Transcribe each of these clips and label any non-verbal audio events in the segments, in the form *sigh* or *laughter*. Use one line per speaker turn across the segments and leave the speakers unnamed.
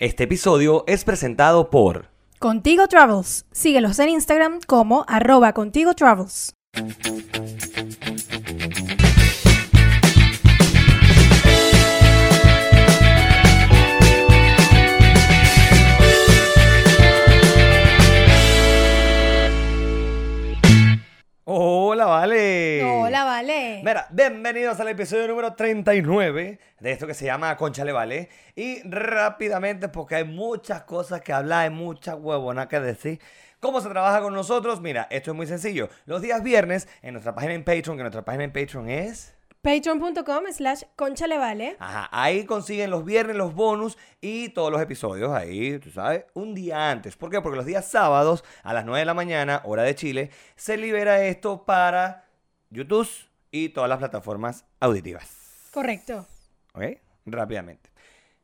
Este episodio es presentado por
Contigo Travels. Síguelos en Instagram como arroba Contigo Travels.
Hola, Vale.
Vale.
Mira, bienvenidos al episodio número 39 de esto que se llama Concha le Vale. Y rápidamente, porque hay muchas cosas que hablar, hay mucha huevona que decir. ¿Cómo se trabaja con nosotros? Mira, esto es muy sencillo. Los días viernes, en nuestra página en Patreon, que nuestra página en Patreon es...
Patreon.com slash concha le vale.
Ajá, ahí consiguen los viernes los bonus y todos los episodios ahí, tú sabes, un día antes. ¿Por qué? Porque los días sábados a las 9 de la mañana, hora de Chile, se libera esto para YouTube y todas las plataformas auditivas.
Correcto.
¿Ok? Rápidamente.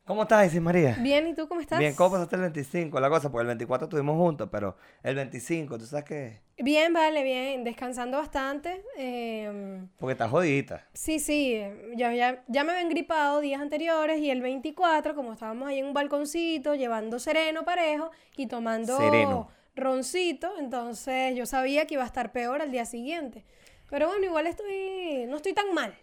¿Cómo estás, Isis María?
Bien, ¿y tú cómo estás?
Bien, ¿cómo pasaste el 25? La cosa, porque el 24 estuvimos juntos, pero el 25, ¿tú sabes qué?
Bien, vale, bien. Descansando bastante. Eh,
Porque estás jodidita.
sí, sí. Ya, ya, ya me habían gripado días anteriores y el 24, como estábamos ahí en un balconcito, llevando sereno parejo y tomando
Sereno.
roncito, entonces yo sabía que iba a estar peor al día siguiente. Pero bueno, igual estoy, no estoy tan mal.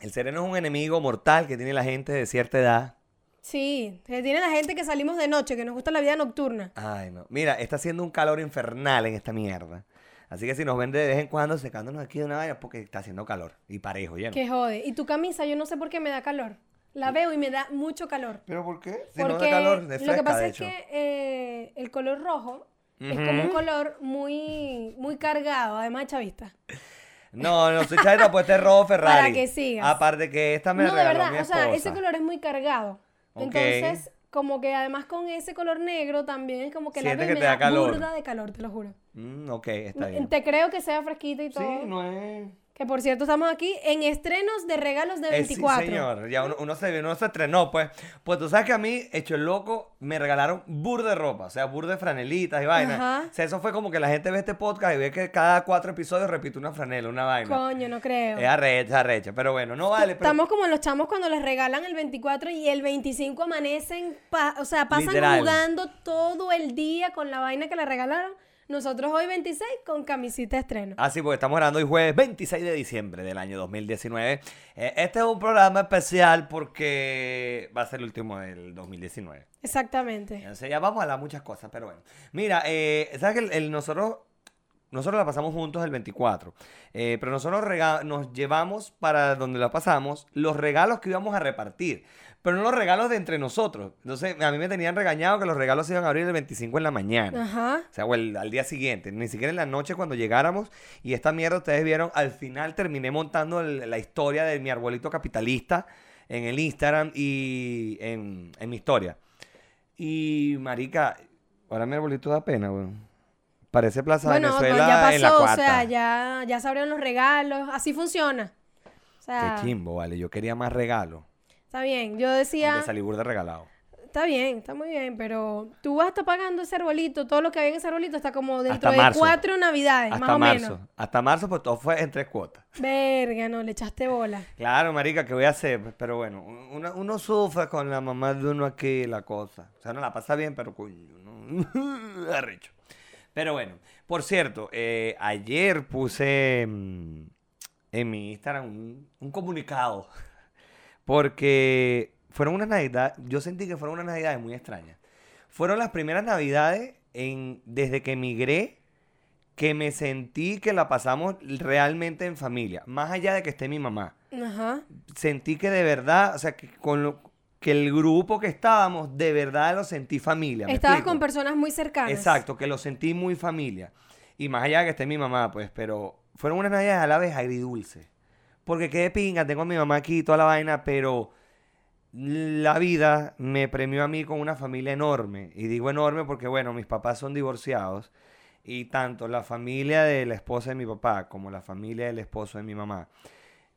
El sereno es un enemigo mortal que tiene la gente de cierta edad.
Sí, que tiene la gente que salimos de noche, que nos gusta la vida nocturna.
Ay, no. Mira, está haciendo un calor infernal en esta mierda. Así que si nos ven de vez en cuando secándonos aquí de una vaina, es porque está haciendo calor. Y parejo, lleno.
Que jode. Y tu camisa, yo no sé por qué me da calor. La veo y me da mucho calor.
¿Pero por qué? Si no
Porque
da calor, de
lo que
fresca,
pasa
de
es
hecho.
que eh, el color rojo es como un color muy, muy cargado, además de chavista. *laughs*
No, no soy chavita, pues este es rojo Ferrari.
Para que sigas.
Aparte que esta me
no, de
regaló
verdad,
mi
o sea, ese color es muy cargado. Entonces, como que además con ese color negro también es como que la
que
me
te da
da
calor.
burda de calor, te lo juro.
Mm, ok, está
No,
bien.
Te creo que sea fresquita y todo.
Sí, no es...
Que por cierto, estamos aquí en estrenos de regalos de
Eh,
24.
sí, señor. Ya uno, uno se, uno se estrenó, pues. Pues tú sabes que a mí, hecho el loco, me regalaron bur de ropa. O sea, bur de franelitas y vainas.
Ajá.
O sea, eso fue como que la gente ve este podcast y ve que cada cuatro episodios repite una franela, una vaina.
Coño, no creo.
Es arrecha, arrecha. Pero bueno, no vale. Pero...
Estamos como los chamos cuando les regalan el 24 y el 25 amanecen, o sea, pasan
Literal.
jugando todo el día con la vaina que le regalaron. Nosotros hoy 26 con camisita de estreno.
Ah, sí, porque estamos grabando hoy jueves 26 de diciembre del año 2019. Eh, este es un programa especial porque va a ser el último del 2019.
Exactamente.
Entonces ya vamos a hablar muchas cosas, pero bueno. Mira, eh, ¿sabes que el, el- nosotros, nosotros la pasamos juntos el 24? eh, pero nosotros nos llevamos para donde la pasamos los regalos que íbamos a repartir. Pero no los regalos de entre nosotros. Entonces a mí me tenían regañado que los regalos se iban a abrir el 25 en la mañana.
Ajá.
O sea, o el- al día siguiente, ni siquiera en la noche cuando llegáramos. Y esta mierda ustedes vieron, al final terminé montando el- la historia de mi arbolito capitalista en el Instagram y en, en mi historia. Y, marica, ahora mi arbolito da pena, weón. Parece Plaza
Bueno,
Venezuela
ya
en la
o sea, ya, ya se abrieron los regalos. Así funciona. O sea,
Qué chimbo, vale. Yo quería más regalos.
Está bien. Yo decía,
salí burda regalado.
está bien, está muy bien, pero tú vas a estar pagando ese arbolito, todo lo que hay en ese arbolito está como dentro
Hasta
de
marzo.
cuatro navidades,
Hasta
más o
marzo.
menos.
Hasta marzo, pues todo fue en tres cuotas.
Verga, no, le echaste bola.
Claro, marica, ¿qué voy a hacer? Pues, Pero bueno, uno, uno sufre con la mamá de uno aquí la cosa. O sea, no la pasa bien, pero coño, no. *laughs* Arrecho. Pero bueno, por cierto, eh, ayer puse mm, en mi Instagram un, un comunicado. Porque fueron unas navidades, yo sentí que fueron unas navidades muy extrañas. Fueron las primeras navidades en, desde que emigré que me sentí que la pasamos realmente en familia, más allá de que esté mi mamá.
Ajá.
Sentí que de verdad, o sea, que, con lo- que el grupo que estábamos, de verdad lo sentí familia. ¿me
Estabas
explico?
con personas muy cercanas.
Exacto, que lo sentí muy familia. Y más allá de que esté mi mamá, pues, pero fueron unas navidades a la vez agridulces. Porque qué de pinga, tengo a mi mamá aquí y toda la vaina, pero la vida me premió a mí con una familia enorme. Y digo enorme porque, bueno, mis papás son divorciados. Y tanto la familia de la esposa de mi papá como la familia del esposo de mi mamá.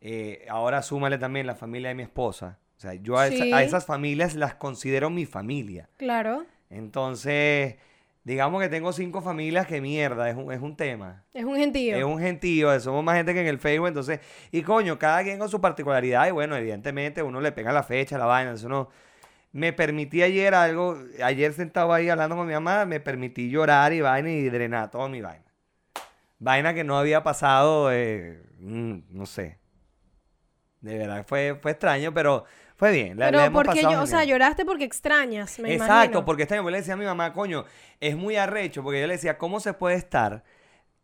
eh, ahora súmale también la familia de mi esposa. O sea, yo a, esa-
Sí.
a esas familias las considero mi familia.
Claro.
Entonces, digamos que tengo cinco familias que mierda, es un, es un tema.
Es un gentío.
Es un gentío, somos más gente que en el Facebook, entonces, y coño, cada quien con su particularidad, y bueno, evidentemente uno le pega la fecha, la vaina, eso no. me permití ayer algo, ayer sentado ahí hablando con mi mamá, me permití llorar y vaina y drenar toda mi vaina. Vaina que no había pasado, eh, mm, no sé. De verdad, fue, fue extraño, pero fue bien. la- la
Pero
hemos
porque
pasado
yo, o sea, lloraste porque extrañas, me
Exacto,
imagino.
porque extraño. Yo le decía a mi mamá, coño, es muy arrecho, porque yo le decía, ¿cómo se puede estar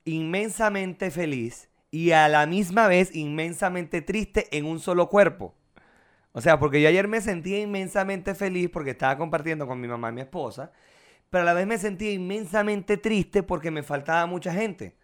inmensamente feliz y a la misma vez inmensamente triste en un solo cuerpo? O sea, porque yo ayer me sentía inmensamente feliz porque estaba compartiendo con mi mamá y mi esposa, pero a la vez me sentía inmensamente triste porque me faltaba mucha gente.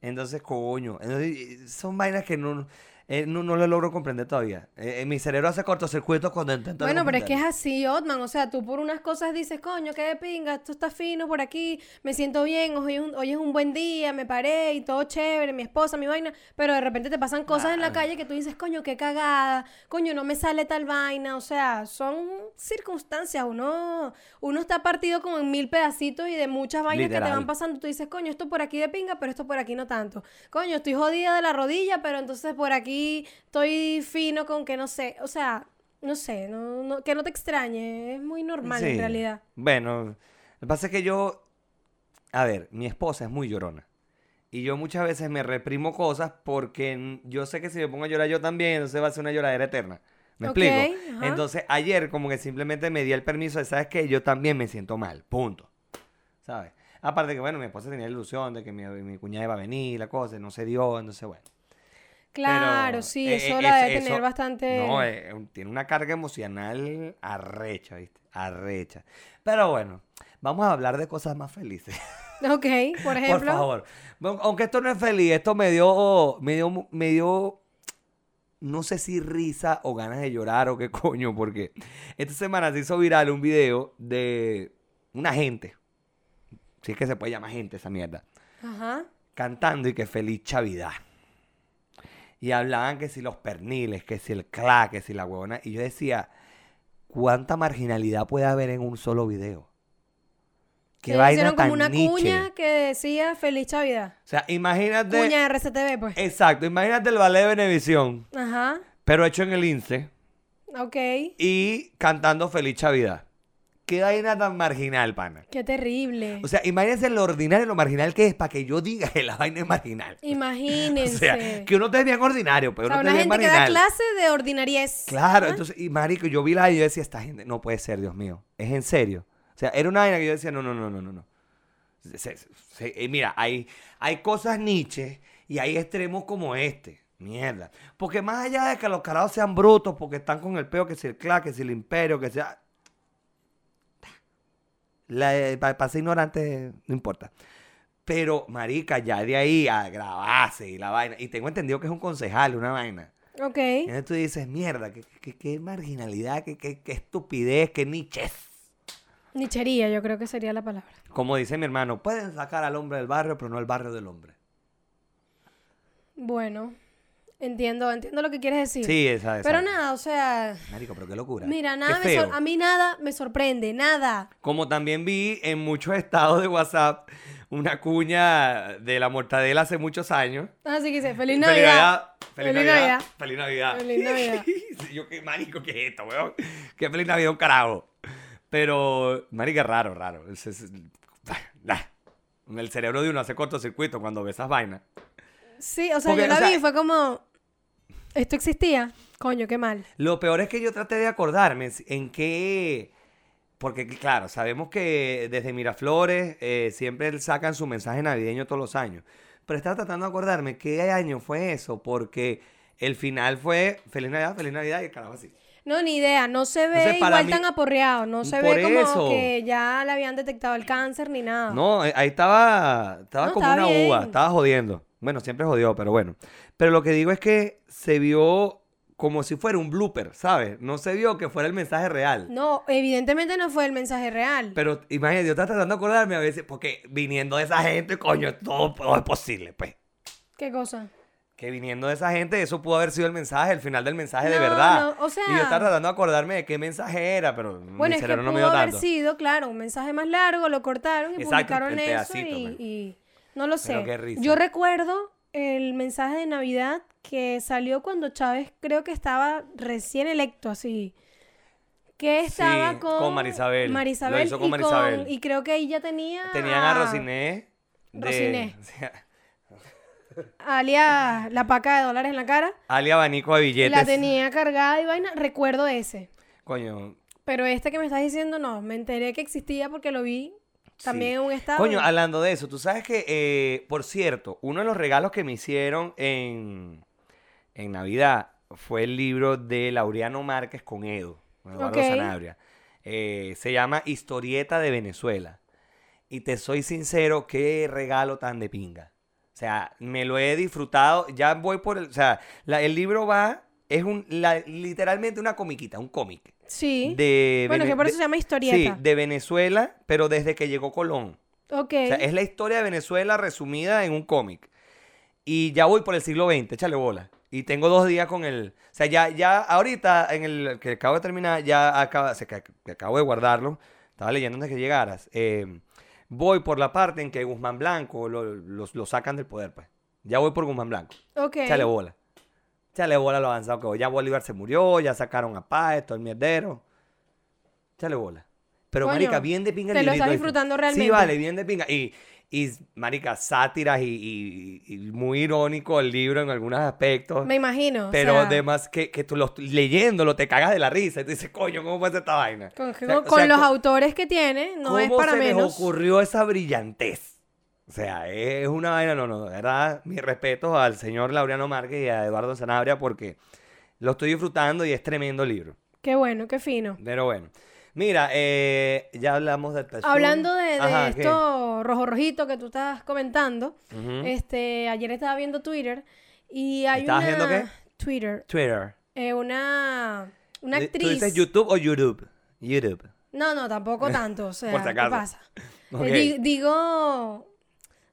Entonces, coño, entonces, son vainas que no, eh, no, no lo logro comprender todavía. Eh, eh, mi cerebro hace cortocircuitos cuando intento
Bueno, pero es que es así, Otman. O sea, tú por unas cosas dices, coño, qué de pinga, esto está fino por aquí, me siento bien, hoy es un, hoy es un buen día, me paré y todo chévere, mi esposa, mi vaina. Pero de repente te pasan cosas en la calle que tú dices, coño, qué cagada, coño, no me sale tal vaina. O sea, son circunstancias. Uno, uno está partido como en mil pedacitos y de muchas vainas que te van pasando. Tú dices, coño, esto por aquí de pinga, pero esto por aquí no tanto. Coño, estoy jodida de la rodilla, pero entonces por aquí estoy fino con que no sé. O sea, no sé, no, no- que no te extrañe. Es muy normal en
Sí.
realidad.
Bueno, lo que pasa es que yo, a ver, mi esposa es muy llorona. Y yo muchas veces me reprimo cosas porque yo sé que si me pongo a llorar yo también, entonces va a ser una lloradera eterna. ¿Me
Ok,
explico?
ajá.
Entonces ayer como que simplemente me di el permiso de, ¿sabes qué? Yo también me siento mal, punto. ¿Sabes? Aparte que, bueno, mi esposa tenía la ilusión de que mi, mi cuñada iba a venir, la cosa, no se dio, entonces, bueno.
Claro,
Pero,
sí,
eh,
eso
eh,
la debe tener bastante.
No, eh, tiene una carga emocional arrecha, ¿viste? Arrecha. Pero bueno, vamos a hablar de cosas más felices. *laughs*
Ok, por ejemplo.
Por favor. Aunque esto no es feliz, esto me dio, me dio, me dio, no sé si risa o ganas de llorar o qué *laughs* coño, porque esta semana se hizo viral un video de una gente, si es que se puede llamar gente esa mierda,
Ajá.
cantando y que feliz Chavidad. Y hablaban que si los perniles, que si el cla, que si la huevona. Y yo decía, ¿cuánta marginalidad puede haber en un solo video? Qué
Que
vaina
hicieron
tan
como una
niche.
cuña que decía Feliz Chavidad.
O sea, imagínate.
Cuña de RCTV, pues.
Exacto, imagínate el ballet de Benevisión,
Ajá.
pero hecho en el INSE
Ok.
y cantando Feliz Chavidad. Qué vaina tan marginal, pana.
Qué terrible.
O sea, imagínense lo ordinario y lo marginal que es para que yo diga que la vaina es marginal. *laughs* O
Imagínense.
sea, que uno te es bien ordinario, pero
O sea,
uno
una
te es bien
gente que da
marginal.
clase de ordinariez.
Claro,
¿Ah?
entonces, y marico, yo vi la y yo decía, esta gente no puede ser, Dios mío. Es en serio. O sea, era una vaina que yo decía, no, no, no, no, no, no. Se- se- se- eh, mira, hay, hay cosas niches y hay extremos como este. Mierda. Porque más allá de que los carajos sean brutos, porque están con el peo, que si el cla, que si el imperio, que sea. Para ser ignorante, no importa. Pero, marica, ya de ahí a grabarse y la vaina. Y tengo entendido que es un concejal, una vaina.
Ok.
Entonces tú dices, mierda, qué, qué- qué marginalidad, qué, qué- qué estupidez, qué nichez.
Nichería, yo creo que sería la palabra.
Como dice mi hermano, pueden sacar al hombre del barrio, pero no al barrio del hombre.
Bueno, entiendo, entiendo lo que quieres decir.
Sí, esa es.
Pero nada, o sea,
Marico, pero qué locura.
mira, nada me a mí nada me sorprende, nada.
Como también vi en muchos estados de WhatsApp una cuña de la mortadela hace muchos años.
Así que dice, feliz
Feliz
Navidad.
Feliz Navidad.
Navidad.
Feliz Navidad.
Feliz Navidad. *laughs*
Yo, qué marico, ¿qué es esto, weón? Qué feliz Navidad, un carajo. Pero, marica, raro, raro. Es- es-. El cerebro de uno hace cortocircuito cuando ve esas vainas.
Sí, o sea,
Porque,
yo la
o sea-
vi y fue como, ¿esto existía? Coño, qué mal.
Lo peor es que yo traté de acordarme en qué... Porque, claro, sabemos que desde Miraflores eh, siempre sacan su mensaje navideño todos los años. Pero estaba tratando de acordarme qué año fue eso, porque el final fue Feliz Navidad, Feliz Navidad y el carajo así.
No, ni idea, no se ve
Entonces,
igual
mí-
tan aporreado, no se ve como
eso.
que ya le habían detectado el cáncer ni nada.
No, ahí estaba, estaba
No,
como una uva, estaba jodiendo. Bueno, siempre jodió, pero bueno. Pero lo que digo es que se vio como si fuera un blooper, ¿sabes? No se vio que fuera el mensaje real.
No, evidentemente no fue el mensaje real.
Pero imagínate, yo estaba tratando de acordarme a veces, porque viniendo de esa gente, coño, todo, todo es posible, pues.
¿Qué cosa?
Que viniendo de esa gente, eso pudo haber sido el mensaje, el final del mensaje de
No,
verdad.
no, o sea-
y yo estaba tratando de acordarme de qué mensaje era, pero
Bueno,
mi
es que
cerebro no
pudo
me dio
haber
tanto.
sido, claro, un mensaje más largo, lo cortaron y
Exacto,
publicaron
el
eso
pedacito,
y,
pues.
y- no lo sé.
Pero qué risa.
Yo recuerdo el mensaje de Navidad que salió cuando Chávez creo que estaba recién electo así. que estaba
Sí,
con,
con Marisabel. Lo
Marisabel
hizo con
y,
Marisabel.
y creo que ella tenía
Tenían a Rosiné. De,
Rosiné. *laughs*
o sea,
la paca de dólares en la cara.
Ali abanico de billetes.
La tenía cargada y vaina. Recuerdo ese.
Coño.
Pero este que me estás diciendo, no. Me enteré que existía porque lo vi también
sí.
un estado.
Coño, hablando de eso, tú sabes que, eh, por cierto, uno de los regalos que me hicieron en, en Navidad fue el libro de Laureano Márquez con Edo, Eduardo
Ok.
Sanabria. Eh, se llama Historieta de Venezuela. Y te soy sincero, qué regalo tan de pinga. O sea, me lo he disfrutado. Ya voy por el. O sea, la- el libro va. Es un, la- literalmente una comiquita, un cómic.
Sí.
De
bueno,
Vene-
que por eso
de-
se llama historieta.
Sí, de Venezuela, pero desde que llegó Colón.
Ok.
O sea, es la historia de Venezuela resumida en un cómic. Y ya voy por el siglo XX, échale bola. Y tengo dos días con el... O sea, ya, ya ahorita, en el que acabo de terminar, ya acaba, se, que, que acabo de guardarlo. Estaba leyendo antes que llegaras. eh, voy por la parte en que Guzmán Blanco lo, lo- lo sacan del poder, pues. Ya voy por Guzmán Blanco.
ok.
Échale bola. Échale bola lo avanzado que. Ya Bolívar se murió, ya sacaron a Páez, todo el mierdero. Échale bola. Pero,
Coño,
marica, bien de pinga el
te lo estás
¿viste?
disfrutando
Sí,
realmente.
vale, bien de pinga. Y, y marica, sátiras y, y- y muy irónico el libro en algunos aspectos.
Me imagino. o
pero
sea,
además que, que tú lo, leyéndolo te cagas de la risa. Y tú dices, coño, ¿cómo puede ser esta vaina?
Con,
O sea,
con-
o sea,
los autores que tiene, no es
¿Cómo
para
se les
menos.
ocurrió esa brillantez? O sea, es una vaina, no, no, de verdad, mi respeto al señor Laureano Márquez y a Eduardo Sanabria porque lo estoy disfrutando y es tremendo libro.
Qué bueno, qué fino.
Pero bueno, mira, eh, ya hablamos del pezón.
Hablando de, de
Ajá, ¿qué?
esto rojo rojito que tú estás comentando, este, ayer estaba viendo Twitter y hay
¿Estabas
una
viendo qué?
Twitter,
Twitter.
eh, una una
¿Tú
actriz.
dices YouTube o YouTube? YouTube.
No, no, tampoco *laughs* tanto, o sea,
Por si
¿qué pasa? *laughs* Eh, di- digo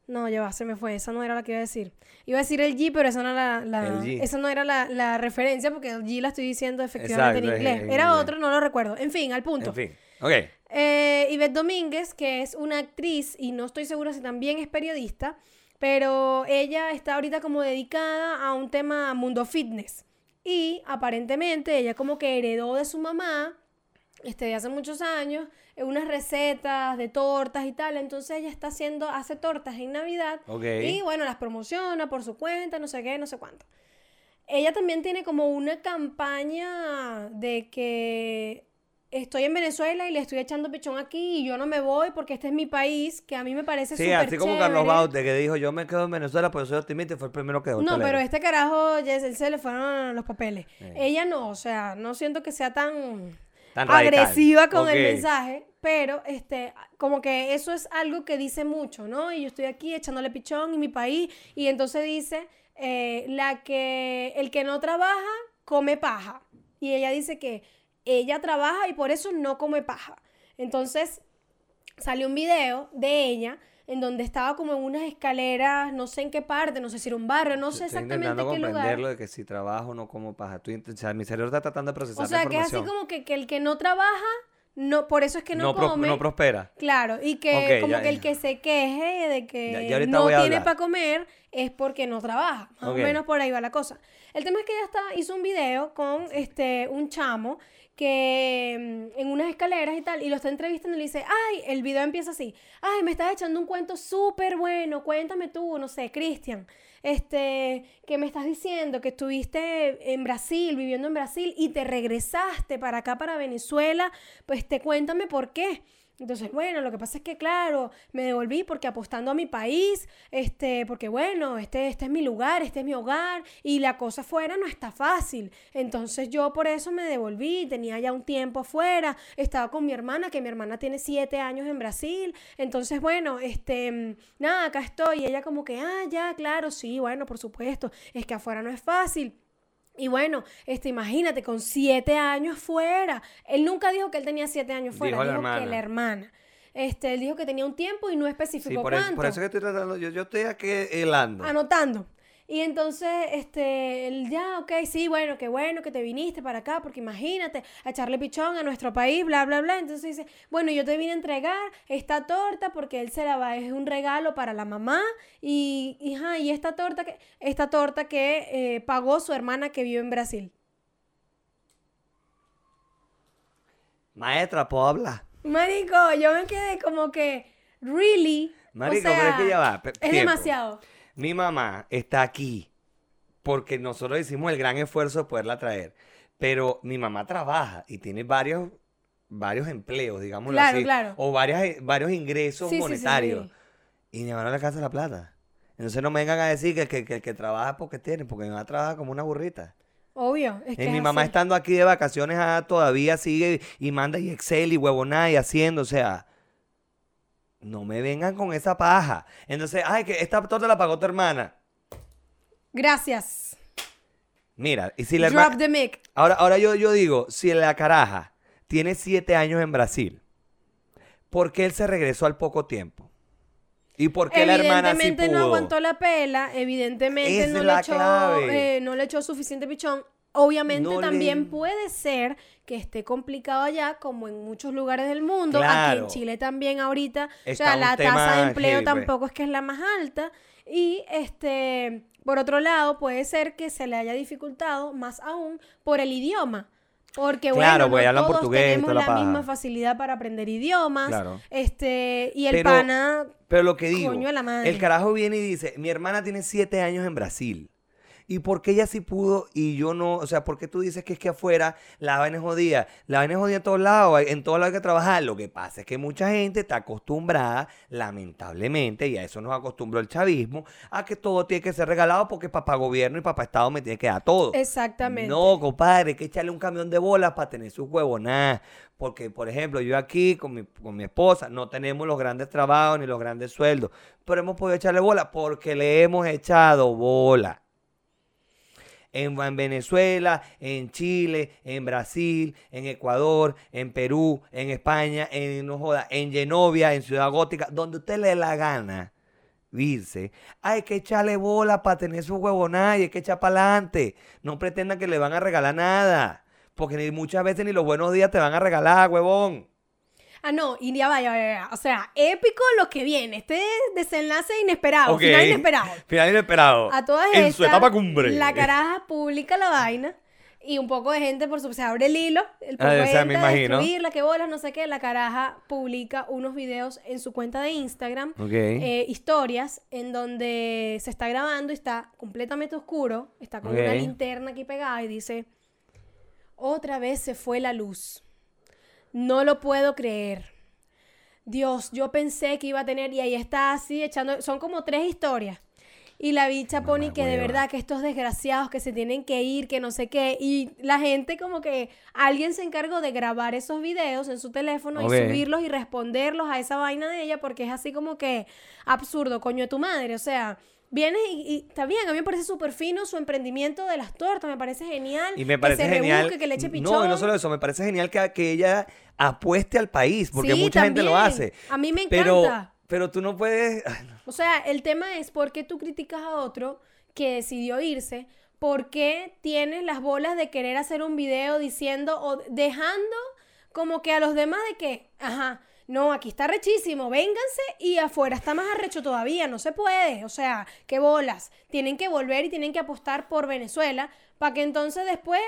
no, ya va, se me fue, esa no era la que iba a decir. Iba a decir el G, pero esa no era la, la- esa no era la, la referencia porque el G la estoy diciendo efectivamente
Exacto,
en inglés.
en
Era
inglés.
otro, no lo recuerdo. En fin, al punto.
En fin, ok.
Eh, Ivette Domínguez, que es una actriz y no estoy segura si también es periodista, pero ella está ahorita como dedicada a un tema mundo fitness. Y aparentemente ella como que heredó de su mamá, este, de hace muchos años, eh, unas recetas de tortas y tal. Entonces ella está haciendo, hace tortas en Navidad.
Ok.
Y bueno, las promociona por su cuenta, no sé qué, no sé cuánto. Ella también tiene como una campaña de que estoy en Venezuela y le estoy echando pichón aquí y yo no me voy porque este es mi país, que a mí me parece
Sí,
súper
así como Carlos. Baute que dijo, yo me quedo en Venezuela porque soy optimista y fue el primero que
No,
telero".
pero este carajo, ya se se le fueron los papeles.
Eh.
Ella no, o sea, no siento que sea tan,
Tan radical.
agresiva con el mensaje, pero este, como que eso es algo que dice mucho, ¿no? Y yo estoy aquí echándole pichón en mi país, y entonces dice, eh, la que, el que no trabaja, come paja. Y ella dice que ella trabaja y por eso no come paja. Entonces, salió un video de ella en donde estaba como en unas escaleras, no sé en qué parte, no sé si era un barrio, no sé
Estoy
exactamente qué lugar.
de que si trabajo no como paja. Estoy o sea, mi cerebro está tratando de procesar
O sea,
la
que es así como que, que el que no trabaja, no, por eso es que no,
no,
come.
no prospera.
Claro, y que como
ya,
que el que se queje de que
Ya-
no tiene para comer es porque no trabaja. Más o menos por ahí va la cosa. El tema es que ella está, hizo un video con este un chamo que mm, en unas escaleras y tal, y lo está entrevistando y le dice, ay, el video empieza así, ay, me estás echando un cuento súper bueno, cuéntame tú, no sé, Cristian, este, que me estás diciendo que estuviste en Brasil, viviendo en Brasil, y te regresaste para acá, para Venezuela, pues te cuéntame por qué. Entonces, bueno, lo que pasa es que, claro, me devolví porque apostando a mi país, este, porque bueno, este, este es mi lugar, este es mi hogar, y la cosa afuera no está fácil. Entonces yo por eso me devolví, tenía ya un tiempo afuera, estaba con mi hermana, que mi hermana tiene siete años en Brasil. Entonces, bueno, este, nada, acá estoy. Y ella como que, ah, ya, claro, sí, bueno, por supuesto, es que afuera no es fácil. Y bueno, este, imagínate, con siete años fuera. Él nunca dijo que él tenía siete años fuera,
Dijo
dijo,
la
que la hermana. Este, él dijo que tenía un tiempo y no
Sí,
especificó
eso,
cuánto.
por eso que estoy tratando, yo, yo estoy aquí helando.
Anotando. Y entonces, este, él ya, ok, sí, bueno, qué bueno que te viniste para acá, porque imagínate, a echarle pichón a nuestro país, bla, bla, bla. Entonces dice, bueno, yo te vine a entregar esta torta porque él se la va, es un regalo para la mamá. Y, y, esta torta que, esta torta que eh, pagó su hermana que vive en Brasil.
Maestra, ¿puedo hablar?
Marico, yo me quedé como que, really.
Marico,
o sea,
pero es que ya va.
Es
tiempo.
demasiado.
Mi mamá está aquí porque nosotros hicimos el gran esfuerzo de poderla traer. Pero mi mamá trabaja y tiene varios, varios empleos, digámoslo
Claro,
así.
claro.
O varias, varios ingresos
Sí, sí, sí,
monetarios.
sí.
Y mi mamá no le alcanza la plata. Entonces no me vengan a decir que el que, que, trabaja porque tiene, porque mi mamá trabaja como una burrita.
Obvio. Es que
Y
es
mi mamá
así.
estando aquí de vacaciones ah, todavía sigue y manda y Excel y huevonada y haciendo, o sea, no me vengan con esa paja. Entonces, ay, que esta torta la pagó tu hermana.
Gracias.
Mira, y si la
Drop
hermana...
the mic.
Ahora, ahora yo, yo digo, si la caraja tiene siete años en Brasil, ¿por qué él se regresó al poco tiempo? ¿Y por qué la hermana sí
Evidentemente no aguantó la pela, evidentemente no le, echó, eh, no le echó suficiente pichón. Obviamente
No le-
también puede ser que esté complicado allá, como en muchos lugares del mundo. Aquí en Chile también ahorita. o
Está
sea,
un
la tasa de empleo
heavy, pues.
tampoco es que es la más alta. Y este, por otro lado, puede ser que se le haya dificultado más aún por el idioma. Porque
Claro,
bueno,
pues,
no todos tenemos
la
misma facilidad para aprender idiomas.
Claro.
Este, y el
Pero-
pana
Pero lo que digo,
Coño de la madre.
el carajo viene y dice, mi hermana tiene siete años en Brasil. ¿Y por qué ella sí pudo y yo no? O sea, ¿por qué tú dices que es que afuera la vaina es jodida? La vaina es jodida en todos lados, en todos lados hay que trabajar. Lo que pasa es que mucha gente está acostumbrada, lamentablemente, y a eso nos acostumbró el chavismo, a que todo tiene que ser regalado porque papá gobierno y papá Estado me tiene que dar todo.
Exactamente.
No, compadre, hay que echarle un camión de bolas para tener sus huevonadas. Porque, por ejemplo, yo aquí con mi, con mi esposa no tenemos los grandes trabajos ni los grandes sueldos, pero hemos podido echarle bola porque le hemos echado bola. En, en Venezuela, en Chile, en Brasil, en Ecuador, en Perú, en España, en, no joda, en Genovia, en Ciudad Gótica, donde usted le dé la gana irse, hay que echarle bola para tener su huevonada y hay que echar para adelante. No pretendan que le van a regalar nada. Porque ni muchas veces ni los buenos días te van a regalar, huevón.
Ah, no, y ya vaya, vaya, vaya. O sea, épico lo que viene. Este desenlace inesperado,
Ok.
final inesperado.
Final inesperado.
A todas
En
estas,
su etapa cumbre.
la caraja publica la vaina y un poco de gente, por supuesto, se abre el hilo, el poco
Ah,
de
o sea,
gente a
imagino.
destruirla, que bolas, no sé qué. La caraja publica unos videos en su cuenta de Instagram,
Ok.
eh, historias, en donde se está grabando y está completamente oscuro, está con una linterna aquí pegada y dice, otra vez se fue la luz. No lo puedo creer. Dios, yo pensé que iba a tener, y ahí está así echando, son como tres historias. Y la bicha pone que de verdad que estos desgraciados que se tienen que ir, que no sé qué. Y la gente como que alguien se encargó de grabar esos videos en su teléfono y subirlos y responderlos a esa vaina de ella porque es así como que absurdo, coño de tu madre. O sea, vienes y, y está bien, a mí me parece súper fino su emprendimiento de las tortas, me parece genial.
Y me parece
que se
genial.
rebusque, que le eche pichón.
No, y no solo eso, me parece genial que, que ella apueste al país, porque
Sí,
mucha gente lo hace.
A mí me
Pero,
encanta.
pero tú no puedes. ay, no.
O sea, el tema es por qué tú criticas a otro que decidió irse, por qué tienes las bolas de querer hacer un video diciendo o dejando como que a los demás de que, ajá, no, aquí está rechísimo, vénganse y afuera está más arrecho todavía, no se puede, o sea, qué bolas, tienen que volver y tienen que apostar por Venezuela para que entonces después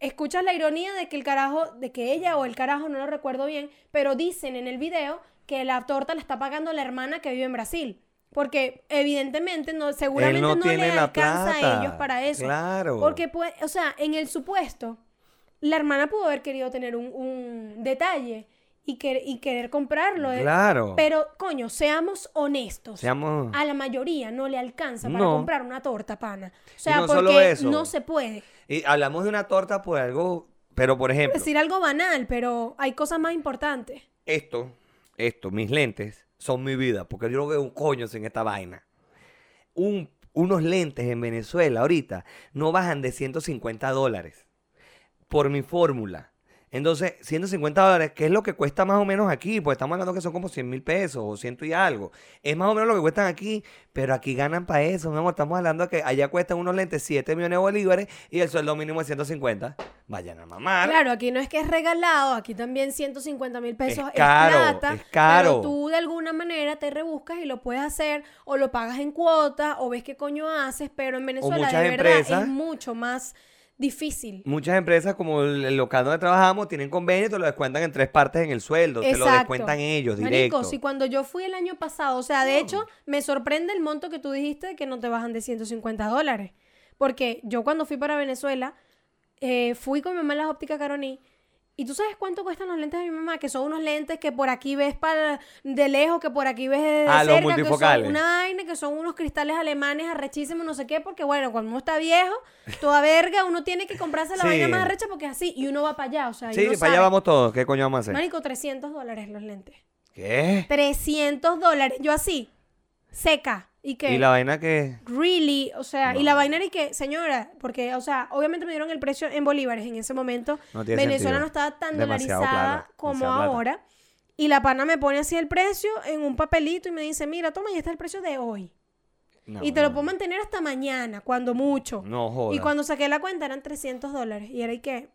escuchas la ironía de que el carajo, de que ella o el carajo, no lo recuerdo bien, pero dicen en el video que la torta la está pagando la hermana que vive en Brasil. Porque evidentemente no, seguramente
Él no
no,
tiene
le
la
alcanza a ellos para eso.
claro.
Porque pues, o sea, en el supuesto, la hermana pudo haber querido tener un, un detalle y, que- y querer comprarlo. eh,
Claro.
Pero, coño, seamos honestos.
Seamos-
A la mayoría no le alcanza para
No.
comprar una torta, pana. O sea,
no
porque
eso.
no se puede.
Y hablamos de una torta por algo. Pero, por ejemplo,
decir algo banal, pero hay cosas más importantes.
esto, esto, mis lentes, son mi vida. Porque yo no veo un coño sin esta vaina. Un- unos lentes en Venezuela ahorita no bajan de 150 dólares. Por mi fórmula. Entonces, 150 dólares, ¿qué es lo que cuesta más o menos aquí? Pues estamos hablando que son como 100 mil pesos o ciento y algo. Es más o menos lo que cuestan aquí, pero aquí ganan para eso, mi amor. Estamos hablando de que allá cuestan unos lentes 7 millones de bolívares y el sueldo mínimo es 150. Vayan a mamar.
Claro, aquí no es que es regalado, aquí también 150 mil pesos es,
caro,
plata.
es caro.
Pero tú de alguna manera te rebuscas y lo puedes hacer, o lo pagas en cuotas, o ves qué coño haces, pero en Venezuela de verdad
empresas-
es mucho más difícil.
Muchas empresas, como el local donde trabajamos, tienen convenio y te lo descuentan en tres partes en el sueldo. Te lo descuentan ellos,
Marico,
directo.
si cuando yo fui el año pasado, o sea, de hecho, me sorprende el monto que tú dijiste de que no te bajan de 150 dólares. Porque yo cuando fui para Venezuela, eh, fui con mi mamá a las ópticas Caroní. ¿Y tú sabes cuánto cuestan los lentes de mi mamá? Que son unos lentes que por aquí ves para de lejos, que por aquí ves de
Ah, los
cerca, que son una vaina, que son unos cristales alemanes arrechísimos, no sé qué, porque bueno, cuando uno está viejo, toda verga, uno tiene que comprarse la
Sí.
vaina más arrecha porque es así, y uno va para allá, o sea,
Sí, para allá vamos todos. ¿Qué coño vamos a hacer?
Marico, 300 dólares los lentes.
¿Qué?
300 dólares. Yo así, seca. ¿Y que
¿Y la vaina que
Really, o sea, y la vaina era y que, señora, porque, o sea, obviamente me dieron el precio en bolívares en ese momento.
No tiene
Venezuela
sentido.
no estaba tan
Demasiado
dolarizada como
plata.
ahora. Y la pana me pone así el precio en un papelito y me dice, mira, toma, y este es el precio de hoy.
No,
y te lo puedo mantener hasta mañana, cuando mucho.
No joda.
Y cuando saqué la cuenta eran 300 dólares. Y era y que,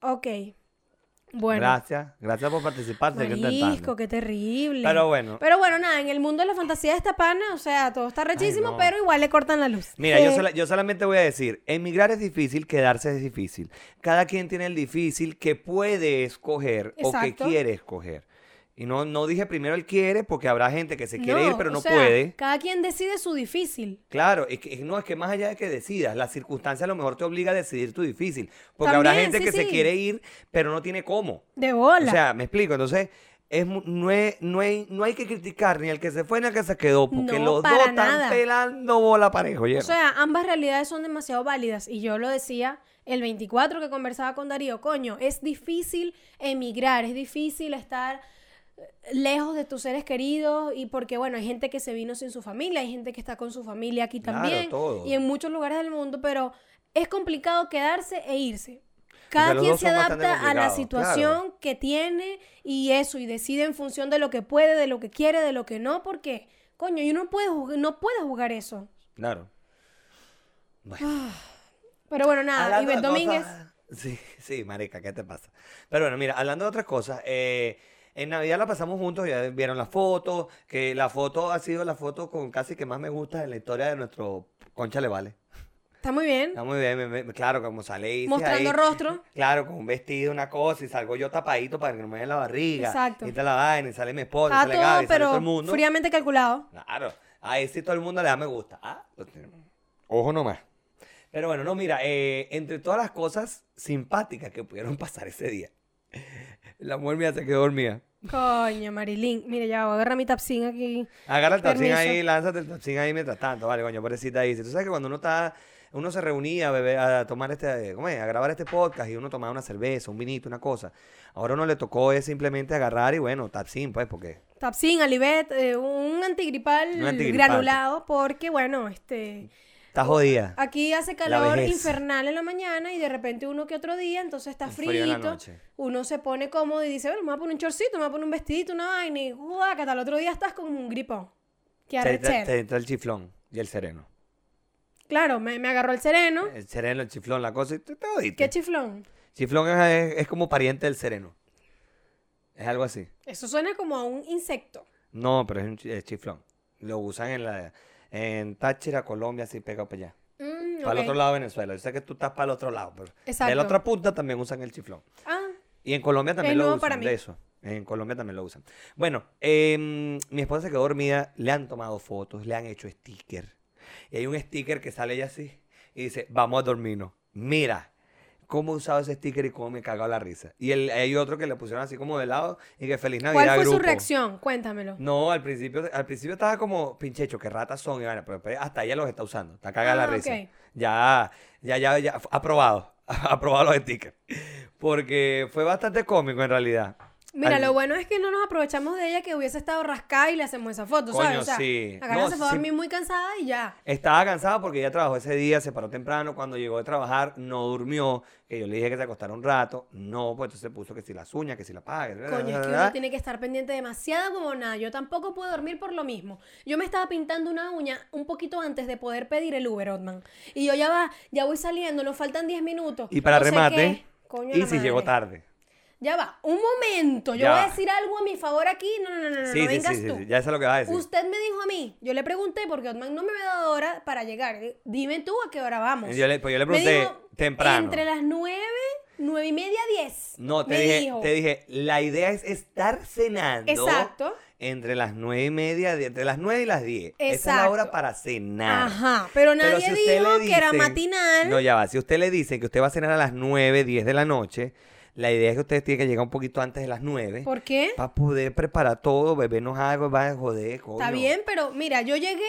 ok, bueno.
Gracias, gracias por participar.
Marisco, qué terrible.
Pero bueno.
Pero bueno, nada, en el mundo de la fantasía de esta pana, o sea, todo está rechísimo,
no.
pero igual le cortan la luz.
Mira, yo,
Eh,
sola- yo solamente voy a decir, emigrar es difícil, quedarse es difícil. Cada quien tiene el difícil que puede escoger o que quiere escoger. Y no, no dije primero el quiere porque habrá gente que se quiere ir pero
o
no
sea,
puede.
Cada quien decide su difícil.
Claro, es que, no, es que más allá de que decidas, la circunstancia a lo mejor te obliga a decidir tu difícil. Porque habrá gente
sí,
que se quiere ir pero no tiene cómo.
De bola.
O sea, me explico. Entonces, es, no, es- no, hay, no hay que criticar ni al que se fue ni al que se quedó porque
No,
los dos están pelando bola parejo.
O sea, ambas realidades son demasiado válidas. Y yo lo decía el 24 que conversaba con Darío. Coño, es difícil emigrar, es difícil estar lejos de tus seres queridos y porque bueno hay gente que se vino sin su familia hay gente que está con su familia aquí también y en muchos lugares del mundo pero es complicado quedarse e irse cada quien se adapta a la situación que tiene y eso y decide en función de lo que puede de lo que quiere de lo que no porque coño y uno puede jug- no puede jugar eso
Claro. Bueno. *sighs*
pero bueno nada Ivette Domínguez *laughs*
Sí, sí, marica, ¿qué te pasa? Pero bueno, mira, hablando de otras cosas, eh, en Navidad la pasamos juntos, ya vieron la foto, que la foto ha sido la foto con casi que más me gusta en la historia de nuestro Concha Le Vale.
está muy bien
Está muy bien, me- me- claro, como sale
mostrando
ahí,
rostro *laughs*
Claro, con un vestido, una cosa, y salgo yo tapadito para que no me vea la barriga.
Exacto.
Y te la vaina, y sale mi esposa,
está
sale Gaby,
todo
sale todo
pero
el mundo.
fríamente calculado
Claro, ahí sí todo el mundo le da me gusta. Ah, lo tiene. ojo nomás. Pero bueno, no, mira, eh, entre todas las cosas simpáticas que pudieron *laughs* pasar ese día, la mujer mía se quedó dormida.
Coño, Marilyn. Mira, ya voy a agarrar mi tapsín aquí.
Agarra el tapsín ahí, lánzate el tapsín ahí mientras tanto, vale, coño, pobrecita ahí. Tú sabes que cuando uno está, uno se reunía a, beber, a tomar este, ¿cómo es? A grabar este podcast y uno tomaba una cerveza, un vinito, una cosa. Ahora uno le tocó es simplemente agarrar y bueno, tapsín, pues, porque
Tapsín, Alivet, eh, un antigripal,
Un antigripal.
granulado, porque bueno, este.
Está jodida.
Aquí hace calor infernal en la mañana y de repente uno que otro día, entonces está
frío.
Uno se pone cómodo y dice, bueno, me voy a poner un chorcito, me voy a poner un vestidito, una vaina y guácata, al otro día estás con un gripón. Que
Te, te-
arrecher.
te entra el chiflón y el sereno.
Claro, me, me agarró el sereno.
El sereno, el chiflón, la cosa, y te, te jodiste.
¿Qué chiflón?
Chiflón es, es- es como pariente del sereno. Es algo así.
Eso suena como a un insecto.
No, pero es un chi- es chiflón. Lo usan en la en Táchira, Colombia, así pegado para allá.
Mm,
Para el otro lado de Venezuela. Yo sé que tú estás para el otro lado, pero de
Exacto.
la otra punta también usan el chiflón.
Ah,
Y en Colombia también lo usan,
para mí.
de eso. En Colombia también lo usan. Bueno, em, mi esposa se quedó dormida, le han tomado fotos, le han hecho sticker. Y hay un sticker que sale ella así y dice, vamos a dormirnos. Mira, cómo he usado ese sticker y cómo me he cagado la risa. Y el- hay otro que le pusieron así como de lado y que feliz Navidad
¿Cuál fue su
grupo".
reacción? Cuéntamelo.
No, al principio, al principio estaba como, pinchecho, qué ratas son, y vaina, pero hasta ella los está usando. Está cagada la
Ah,
risa.
ok.
Ya, ya, ya, ya, aprobado. aprobado *laughs* los stickers. Porque fue bastante cómico en realidad.
Mira,
Al-
lo bueno es que no nos aprovechamos de ella que hubiese estado rascada y le hacemos esa foto, ¿sabes?
Coño,
O sea,
sí. No,
se fue a
sí.
dormir muy cansada y ya.
Estaba cansada porque ella trabajó ese día, se paró temprano. Cuando llegó de trabajar, no durmió. Que yo le dije que se acostara un rato. No, pues entonces se puso que si las uñas, que si la paga.
Coño, es que uno tiene que estar pendiente demasiada nada. Yo tampoco puedo dormir por lo mismo. Yo me estaba pintando una uña un poquito antes de poder pedir el Uber, Otman. Y yo ya va, ya voy saliendo, nos faltan 10 minutos.
Y para
no
remate.
Coño,
y si llegó
madre.
tarde.
Ya va, un momento. Yo
Ya
voy a decir algo a mi favor aquí. No, no, no, no, no,
Sí,
no vengas
sí, sí,
tú.
ya sé lo que vas a decir.
Usted me dijo a mí, yo le pregunté porque Otman no me había dado hora para llegar. Dime tú a qué hora vamos.
Yo le, pues yo le
Me
pregunté
dijo,
temprano.
Entre las nueve, nueve y media, diez.
No, te dije,
dijo.
te dije, la idea es estar cenando.
Exacto.
Entre las nueve y media, entre las nueve y las diez. Esa es la
Exacto.
hora para cenar.
Ajá, pero nadie
si
dijo que era matinal.
No, ya va. Si usted le dice que usted va a cenar a las 9, 10 de la noche, la idea es que usted tiene que llegar un poquito antes de las 9
¿Por qué?
para poder preparar todo, bebernos algo, va a joder, coño.
Está bien, pero mira, yo llegué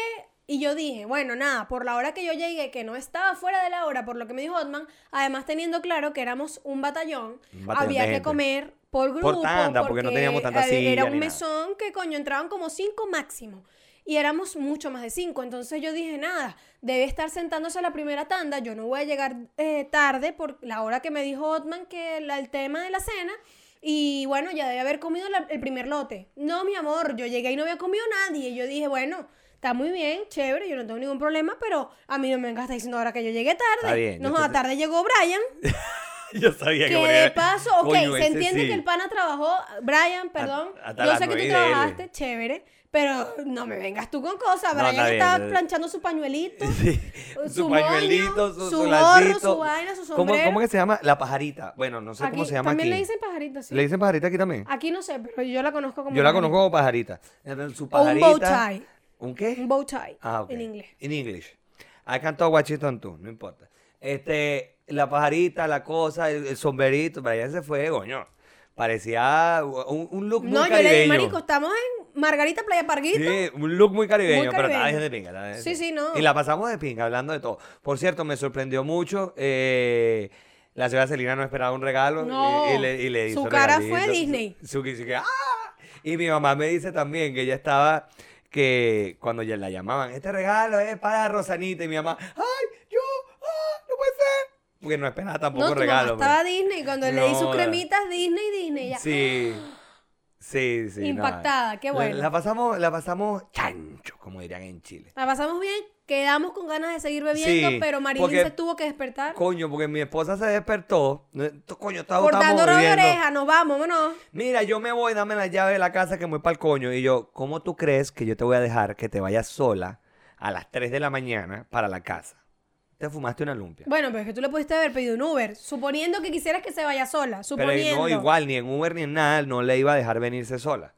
y yo dije, bueno, nada, por la hora que yo llegué, que no estaba fuera de la hora, por lo que me dijo Otman, además teniendo claro que éramos un batallón,
Un batallón
había que comer por grupo.
tanda, porque no teníamos tanta
eh, Era
silla
un
nada.
mesón que, coño, entraban como cinco máximo. Y éramos mucho más de cinco. Entonces yo dije, nada, debe estar sentándose a la primera tanda. Yo no voy a llegar eh, tarde por la hora que me dijo Otman que la- el tema de la cena. Y bueno, ya debe haber comido la- el primer lote. No, mi amor, yo llegué y no había comido nadie. Y yo dije, bueno, está muy bien, chévere, yo no tengo ningún problema, pero a mí no me vengas a diciendo ahora que yo llegué tarde.
Está bien,
no,
te-
tarde llegó Brian. *laughs*
Yo sabía que
de paso, ok,
Coño,
se entiende
sí.
que el pana trabajó, Brian, perdón, yo sé que tú trabajaste, chévere, pero no me vengas tú con cosas.
No,
Brian
está bien,
estaba
bien.
planchando su pañuelito, *laughs*
Sí,
su,
su
moño,
pañuelito, su,
su,
su
gorro, su vaina, su
¿Cómo,
sombrero.
¿Cómo que se llama? La pajarita. Bueno, no sé cómo se llama
También
aquí.
le dicen pajarita, sí.
¿Le dicen pajarita aquí también?
Aquí no sé, pero yo la conozco como
Yo la
pajarita.
conozco como pajarita. Su
O un
pajarita.
bow tie.
¿Un qué?
Un bow tie,
Ah, ok.
en inglés.
En English. I can talk don't do, no importa. Este, la pajarita, la cosa, el, el sombrerito, Brian se fue, coño. Parecía un, un look muy
No, yo
caribeño.
le dije, marico, estamos en Margarita Playa Parguito.
Sí, un look muy caribeño,
Muy
pero estaba
caribeño.
de pinga. de-
Sí, sí, no.
Y la pasamos de pinga, hablando de todo. Por cierto, me sorprendió mucho. eh, la señora Celina no esperaba un regalo.
No,
y, le, y le hizo
su cara
regalito.
fue Disney.
Su, su- su- ¡ah! Y mi mamá me dice también que ella estaba, que cuando ya la llamaban, este regalo es para Rosanita. Y mi mamá, ¡ay, yo! ¡ah, no puede ser! Porque no esperaba tampoco
No, tu
regalo.
mamá
pues.
estaba Disney. Cuando le di sus cremitas, Disney, Disney. Ya.
Sí. Sí, sí. no.
Impactada, qué
La-
bueno.
La, pasamos, la pasamos chancho, como dirían en Chile.
La pasamos bien, quedamos con ganas de seguir bebiendo,
Sí,
pero Marilyn
porque-
se tuvo que despertar.
Coño, porque mi esposa se despertó. Coño, estaba
Cortando
bebiendo.
oreja, nos vamos, vámonos.
Mira, yo me voy, dame la llave de la casa que me voy para el coño. Y yo, ¿cómo tú crees que yo te voy a dejar que te vayas sola a las 3 de la mañana para la casa? Te fumaste una lumpia.
Bueno, pero es que tú le pudiste haber pedido un Uber, suponiendo que quisieras que se vaya sola,
Pero
suponiendo.
no, igual, ni en Uber ni en nada, no le iba a dejar venirse sola.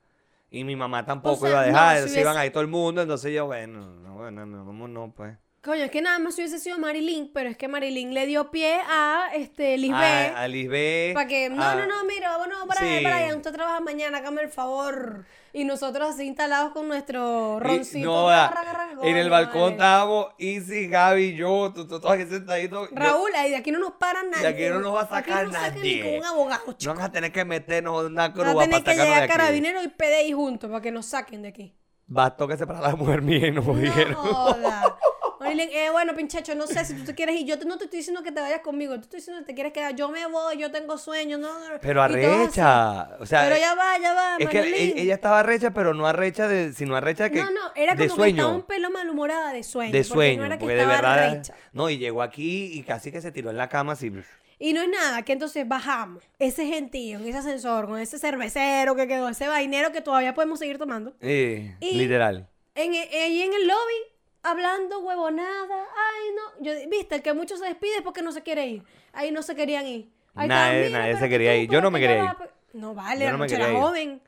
Y mi mamá tampoco
sea,
iba a
no,
dejar,
si
se
hubiese-
iban ahí todo el mundo. Entonces yo, bueno, no, bueno, no, no, pues.
Coño, es que nada más hubiese sido Marilyn, pero es que Marilyn le dio pie a este Lisbeth.
A, a Lisbeth,
Para que, no,
a-
no, no, mira, bueno, para
Sí.
Brian, usted trabaja mañana, hágame el favor. Y nosotros así instalados con nuestro
Y-
roncito.
no,
ra,
da,
ra, ra,
en el balcón estábamos Easy, Gaby, yo, tú, tú, todos aquí sentaditos.
Raúl, ahí de aquí no nos para nadie.
aquí no nos va a
Aquí
sacar
no saca
nadie.
Ni con un abogado,
no
chico.
vamos a tener que meternos en una
Va
grúa
a
para
tener que
sacarnos de
llegar
aquí.
carabinero y PDI juntos para que nos saquen de aquí.
Bastó que se parara la mujer mía y nos
No. *laughs* Marilyn, eh, bueno, pinchacho, no sé si tú te quieres ir. Yo te- no te estoy diciendo que te vayas conmigo. Te estoy diciendo que te quieres quedar. Yo me voy, yo tengo sueños. No.
Pero arrecha. O sea,
Pero ya va, ya va.
es que
Marilyn.
e- ella estaba arrecha, pero no arrecha de, sino arrecha que
No, no, era como que estaba un pelo malhumorada de sueño.
de
porque
sueño,
no era que
porque de verdad.
arrecha.
No, y llegó aquí y casi que se tiró en la cama así.
Y no es nada, que entonces bajamos. Ese gentío, en ese ascensor, con ese cervecero que quedó, ese vainero que todavía podemos seguir tomando.
Eh,
Y-
literal.
En, e- ahí en el lobby, hablando huevonada. Ay, no. Yo, Viste, el que mucho se despide es porque no se quiere ir. Ahí no se querían ir. Ahí
Nadie-
estaban, "Mira,
nadie se
que
quería ir. Yo no me
que
quería ir.
va". No vale,
Yo
la
no
noche era joven.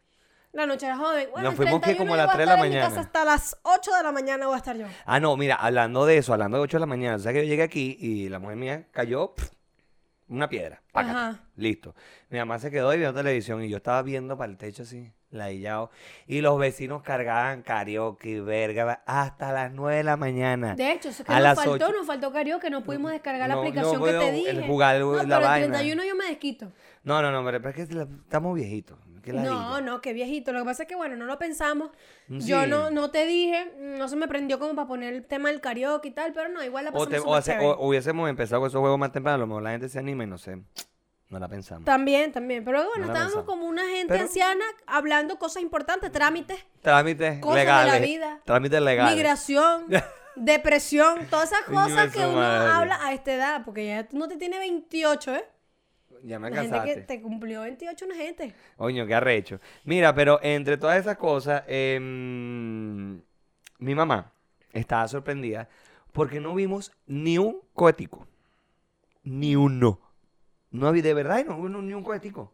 La noche era joven. Bueno,
Nos fuimos que
31
como a las
voy
3 de la mañana.
casa hasta las 8 de la mañana voy a estar yo.
Ah, no, mira, hablando de eso, hablando de 8 de la mañana, o sea que yo llegué aquí y la mujer mía cayó una piedra.
Ajá.
Listo. Mi mamá se quedó ahí viendo televisión y yo estaba viendo para el techo así, ladillado. Y los vecinos cargaban karaoke, verga, hasta las 9 de la mañana.
De hecho, es que
A
nos faltó, nos faltó karaoke, no pudimos descargar la
no
aplicación que te dije.
el jugar
no,
la
pero
vaina.
el 31 yo me desquito.
No, no, no, pero es que la- estamos viejitos.
No, no, qué viejito. Lo que pasa es que, bueno, no lo pensamos.
Mm,
Yo no, no te dije, no se me prendió como para poner el tema del karaoke y tal, pero no, igual la
O,
pasamos
te- o hace-
chévere.
o hubiésemos empezado con esos juegos más temprano, a lo mejor la gente se anima y no sé. No la pensamos.
También, también. Pero bueno,
No
estábamos
pensamos.
como una gente
Pero-
anciana hablando cosas importantes, trámites,
Trámites
Cosas de la vida.
Trámites legales.
migración, *laughs* depresión, todas esas cosas que uno
madre.
habla a esta edad, porque ya no te tiene 28, ¿eh?
Ya me
La gente que
cansaste.
te cumplió 28 una gente.
Coño, qué arrecho. Mira, pero entre todas esas cosas, em, mi mamá estaba sorprendida porque no vimos ni un cohetico. Ni uno. No había, de verdad, no hubo ni un cohetico.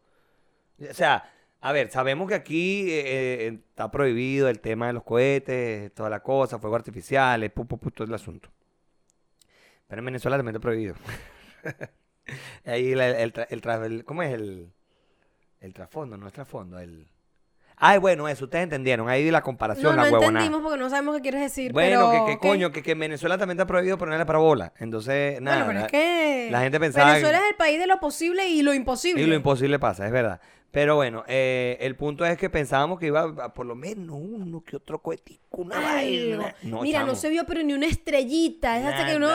O sea, a ver, sabemos que aquí eh, eh, está prohibido el tema de los cohetes, toda la cosa, fuegos artificiales, pu, pu, todo el asunto. Pero en Venezuela también está prohibido. *laughs* Ahí el, el tra- el- ¿cómo es el, el trasfondo? No es trasfondo, el... Ay, bueno, eso, ustedes entendieron. Ahí la comparación,
No,
la
no entendimos porque no sabemos qué quieres decir.
Bueno,
pero,
que, que coño, que, que en Venezuela también está prohibido ponerle parabola. Entonces, nada.
Bueno, pero
la-
es que
la gente pensaba
Venezuela
que-
es el país de lo posible y lo imposible.
Y lo imposible pasa, es verdad. Pero bueno, eh, el punto es que pensábamos que iba a por lo menos uno que otro cohetico, una
Algo.
vaina. No,
Mira,
chamo.
no se vio pero ni una estrellita. Esa hasta que uno...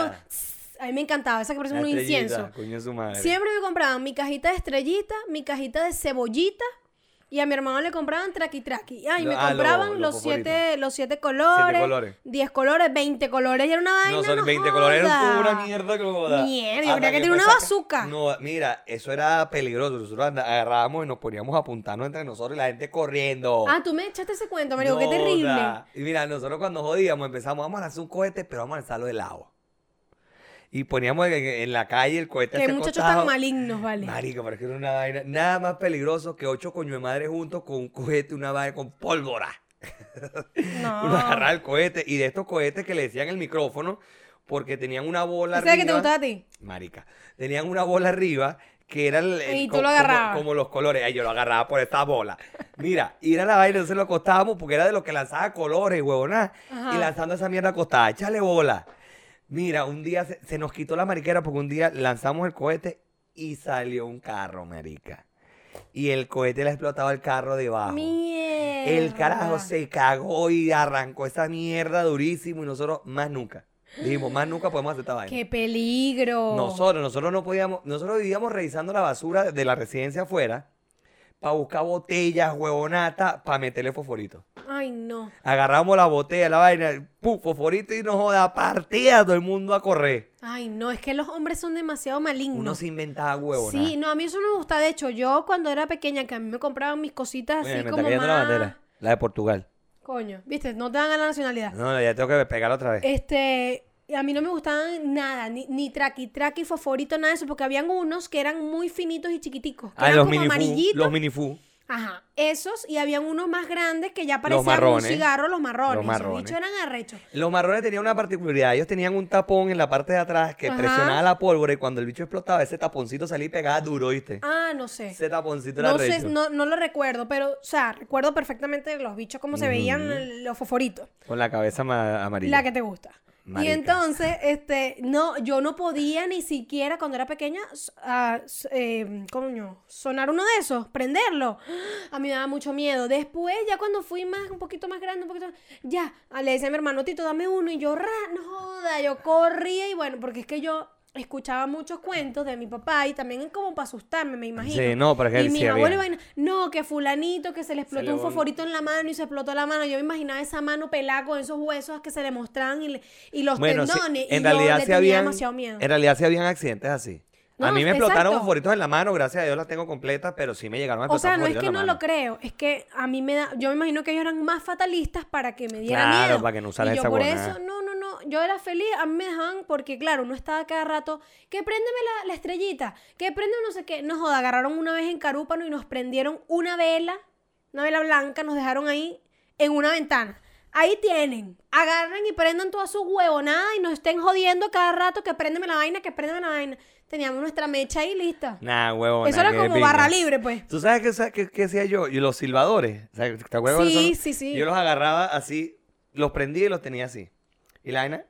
A mí me encantaba, esa que parece un incienso.
Coño su madre.
Siempre me compraban mi cajita de estrellita, mi cajita de cebollita y a mi hermano le compraban traqui traqui. Ay,
Lo-
me
ah, lo-
compraban
los
siete, los siete colores,
Siete colores.
10 colores, 20 colores y era una vaina.
No, son
no
20 colores, era pura mierda que joda.
Mierda, yo creía que tenía
me
una
saca-
bazooka.
No, mira, eso era peligroso. Nosotros agarrábamos y nos poníamos a apuntarnos entre nosotros y la gente corriendo.
Ah, tú me echaste ese cuento, Mario, qué
No,
terrible.
da. Y mira, nosotros cuando jodíamos empezamos, vamos a hacer un cohete, pero vamos a lanzarlo del agua. Y poníamos en, en la calle el cohete hacia
muchachos tan malignos, vale.
Marico, pero es que era una vaina nada más peligroso que ocho coño de madre juntos con un cohete, una vaina con pólvora. *laughs*
No.
Uno agarraba el cohete y de estos cohetes que le decían el micrófono porque tenían una bola
¿Ese es el que te
arriba.
gustaba a ti?
Marica. Tenían una bola arriba que era el, el-
Y tú lo
como-. Como, los colores. Ay, yo lo agarraba por esta bola. Mira, y era la vaina, entonces lo acostábamos porque era de los que lanzaba colores, huevona. Y lanzando esa mierda acostada, échale bola. Mira, un día se, se nos quitó la mariquera porque un día lanzamos el cohete y salió un carro, marica. Y el cohete le explotaba el carro debajo.
Mierda.
El carajo se cagó y arrancó esa mierda durísimo y nosotros más nunca. Dijimos, más nunca podemos hacer esta vaina.
¡Qué peligro!
Nosotros, nosotros no podíamos, nosotros vivíamos revisando la basura de la residencia afuera para buscar botellas, huevonata, para meterle fosforito.
Ay, no.
Agarramos la botella, la vaina, pum, fosforito y nos joda, partía todo el mundo a correr.
Ay, no, es que los hombres son demasiado malignos.
Uno se inventaba huevona.
Sí, no, a mí eso no me gusta. De hecho, yo cuando era pequeña, que a mí me compraban mis cositas
Mira,
así
me está
como
la
más...
bandera, la de Portugal.
Coño, viste, no te dan a la nacionalidad.
No, ya tengo que pegarla otra vez.
Este, a mí no me gustaban nada, ni, ni traqui, traqui, fosforito, nada de eso, porque habían unos que eran muy finitos y chiquiticos. Que
Ah,
eran
los
como amarillitos.
los minifu.
Ajá, esos, y habían unos más grandes que ya parecían
marrones.
un cigarro, los marrones.
Los marrones.
bichos eran arrechos.
Los marrones tenían una particularidad. Ellos tenían un tapón en la parte de atrás que
Ajá.
presionaba la pólvora y cuando el bicho explotaba, ese taponcito salía y pegaba duro, ¿viste?
Ah, no sé.
Ese taponcito era
No sé,
recho.
no, no lo recuerdo, pero, o sea, recuerdo perfectamente los bichos, cómo se veían los fosforitos.
Con la cabeza ma- amarilla.
La que te gusta. Y entonces, este, no, yo no podía ni siquiera cuando era pequeña, s- eh, coño, sonar uno de esos, prenderlo. A mí me daba mucho miedo. Después, ya cuando fui más, un poquito más grande, un poquito más, ya, le decía a mi hermano, Tito, dame uno, y yo, ra, no joda, yo corría, y bueno, porque es que yo escuchaba muchos cuentos de mi papá, y también como para asustarme, me imagino.
Sí, no, es que
Y mi
sí
abuelo, y vaina, no, que fulanito, que se le explotó
le
un fosforito en la mano y se explotó la mano. Yo me imaginaba esa mano pelada con esos huesos que se le mostraban y, le- y los
Bueno, sí,
tendones. y
en
yo
realidad
le
sí
tenía
habían,
demasiado miedo.
en realidad sí habían accidentes así. A mí me explotaron
exacto.
fosforitos en la mano, gracias a Dios las tengo completas, pero sí me llegaron a
O
explotar
sea, no es que no lo creo, es que a mí me da, yo me imagino que ellos eran más fatalistas para que me diera
Claro,
miedo.
para que no usaras
y yo
esa
por eso, no, no, no, yo era feliz, a mí me dejaban porque claro, uno estaba cada rato, que préndeme la, la estrellita, que prende no sé qué, no joda, agarraron una vez en Carúpano y nos prendieron una vela, una vela blanca, nos dejaron ahí en una ventana. Ahí tienen, agarren y prendan toda su huevonada y nos estén jodiendo cada rato que préndeme la vaina, que préndeme la vaina. Teníamos nuestra mecha ahí lista.
Nah, huevón.
Eso era como barra libre, pues.
¿Tú sabes qué, qué- qué hacía yo? Y los silbadores. O sea, ¿Te acuerdas?
Sí, sí, sí.
Yo los agarraba así, los prendía y los tenía así. Y la vaina,